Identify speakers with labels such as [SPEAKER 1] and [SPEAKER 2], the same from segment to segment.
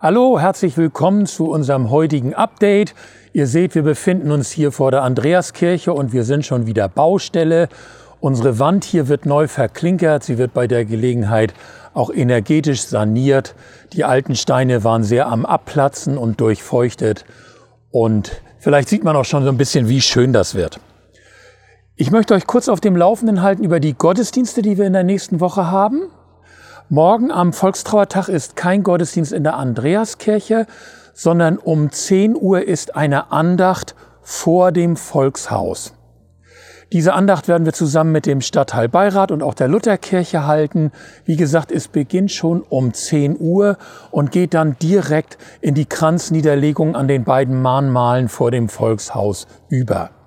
[SPEAKER 1] Hallo, herzlich willkommen zu unserem heutigen Update. Ihr seht, wir befinden uns hier vor der Andreaskirche und wir sind schon wieder Baustelle. Unsere Wand hier wird neu verklinkert. Sie wird bei der Gelegenheit auch energetisch saniert. Die alten Steine waren sehr am Abplatzen und durchfeuchtet. Und vielleicht sieht man auch schon so ein bisschen, wie schön das wird. Ich möchte euch kurz auf dem Laufenden halten über die Gottesdienste, die wir in der nächsten Woche haben. Morgen am Volkstrauertag ist kein Gottesdienst in der Andreaskirche, sondern um 10 Uhr ist eine Andacht vor dem Volkshaus. Diese Andacht werden wir zusammen mit dem Stadtteilbeirat und auch der Lutherkirche halten. Wie gesagt, es beginnt schon um 10 Uhr und geht dann direkt in die Kranzniederlegung an den beiden Mahnmalen vor dem Volkshaus über.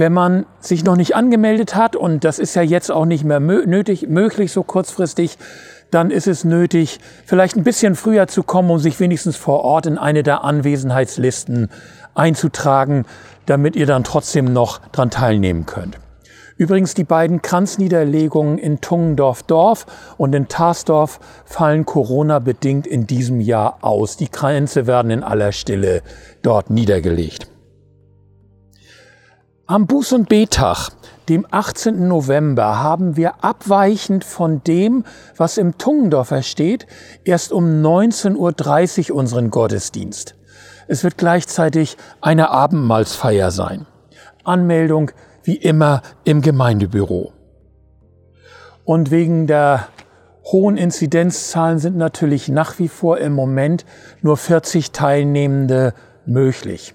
[SPEAKER 1] Wenn man sich noch nicht angemeldet hat, und das ist ja jetzt auch nicht mehr nötig, möglich so kurzfristig, dann ist es nötig, vielleicht ein bisschen früher zu kommen, um sich wenigstens vor Ort in eine der Anwesenheitslisten einzutragen, damit ihr dann trotzdem noch dran teilnehmen könnt. Übrigens, die beiden Kranzniederlegungen in Tungendorf-Dorf und in Tarsdorf fallen Corona-bedingt in diesem Jahr aus. Die Kränze werden in aller Stille dort niedergelegt. Am Buß- und Betag, dem 18. November, haben wir abweichend von dem, was im Tungendorfer steht, erst um 19.30 Uhr unseren Gottesdienst. Es wird gleichzeitig eine Abendmahlsfeier sein. Anmeldung wie immer im Gemeindebüro. Und wegen der hohen Inzidenzzahlen sind natürlich nach wie vor im Moment nur 40 Teilnehmende möglich.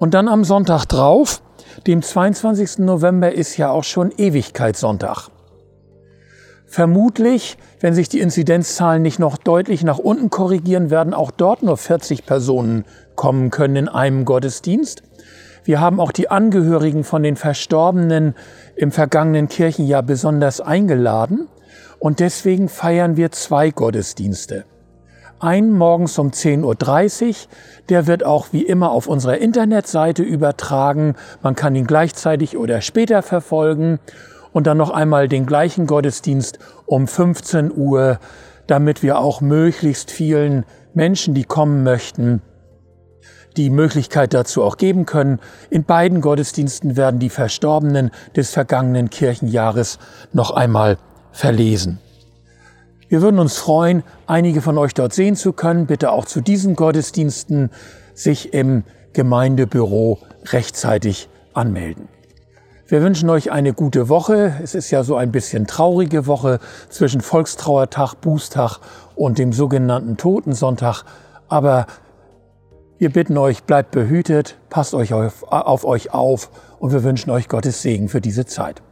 [SPEAKER 1] Und dann am Sonntag drauf, dem 22. November, ist ja auch schon Ewigkeitssonntag. Vermutlich, wenn sich die Inzidenzzahlen nicht noch deutlich nach unten korrigieren, werden auch dort nur 40 Personen kommen können in einem Gottesdienst. Wir haben auch die Angehörigen von den Verstorbenen im vergangenen Kirchenjahr besonders eingeladen und deswegen feiern wir zwei Gottesdienste einen morgens um 10.30 Uhr. Der wird auch wie immer auf unserer Internetseite übertragen. Man kann ihn gleichzeitig oder später verfolgen. Und dann noch einmal den gleichen Gottesdienst um 15 Uhr, damit wir auch möglichst vielen Menschen, die kommen möchten, die Möglichkeit dazu auch geben können. In beiden Gottesdiensten werden die Verstorbenen des vergangenen Kirchenjahres noch einmal verlesen. Wir würden uns freuen, einige von euch dort sehen zu können. Bitte auch zu diesen Gottesdiensten sich im Gemeindebüro rechtzeitig anmelden. Wir wünschen euch eine gute Woche. Es ist ja so ein bisschen traurige Woche zwischen Volkstrauertag, Bußtag und dem sogenannten Totensonntag. Aber wir bitten euch, bleibt behütet, passt euch auf, auf euch auf und wir wünschen euch Gottes Segen für diese Zeit.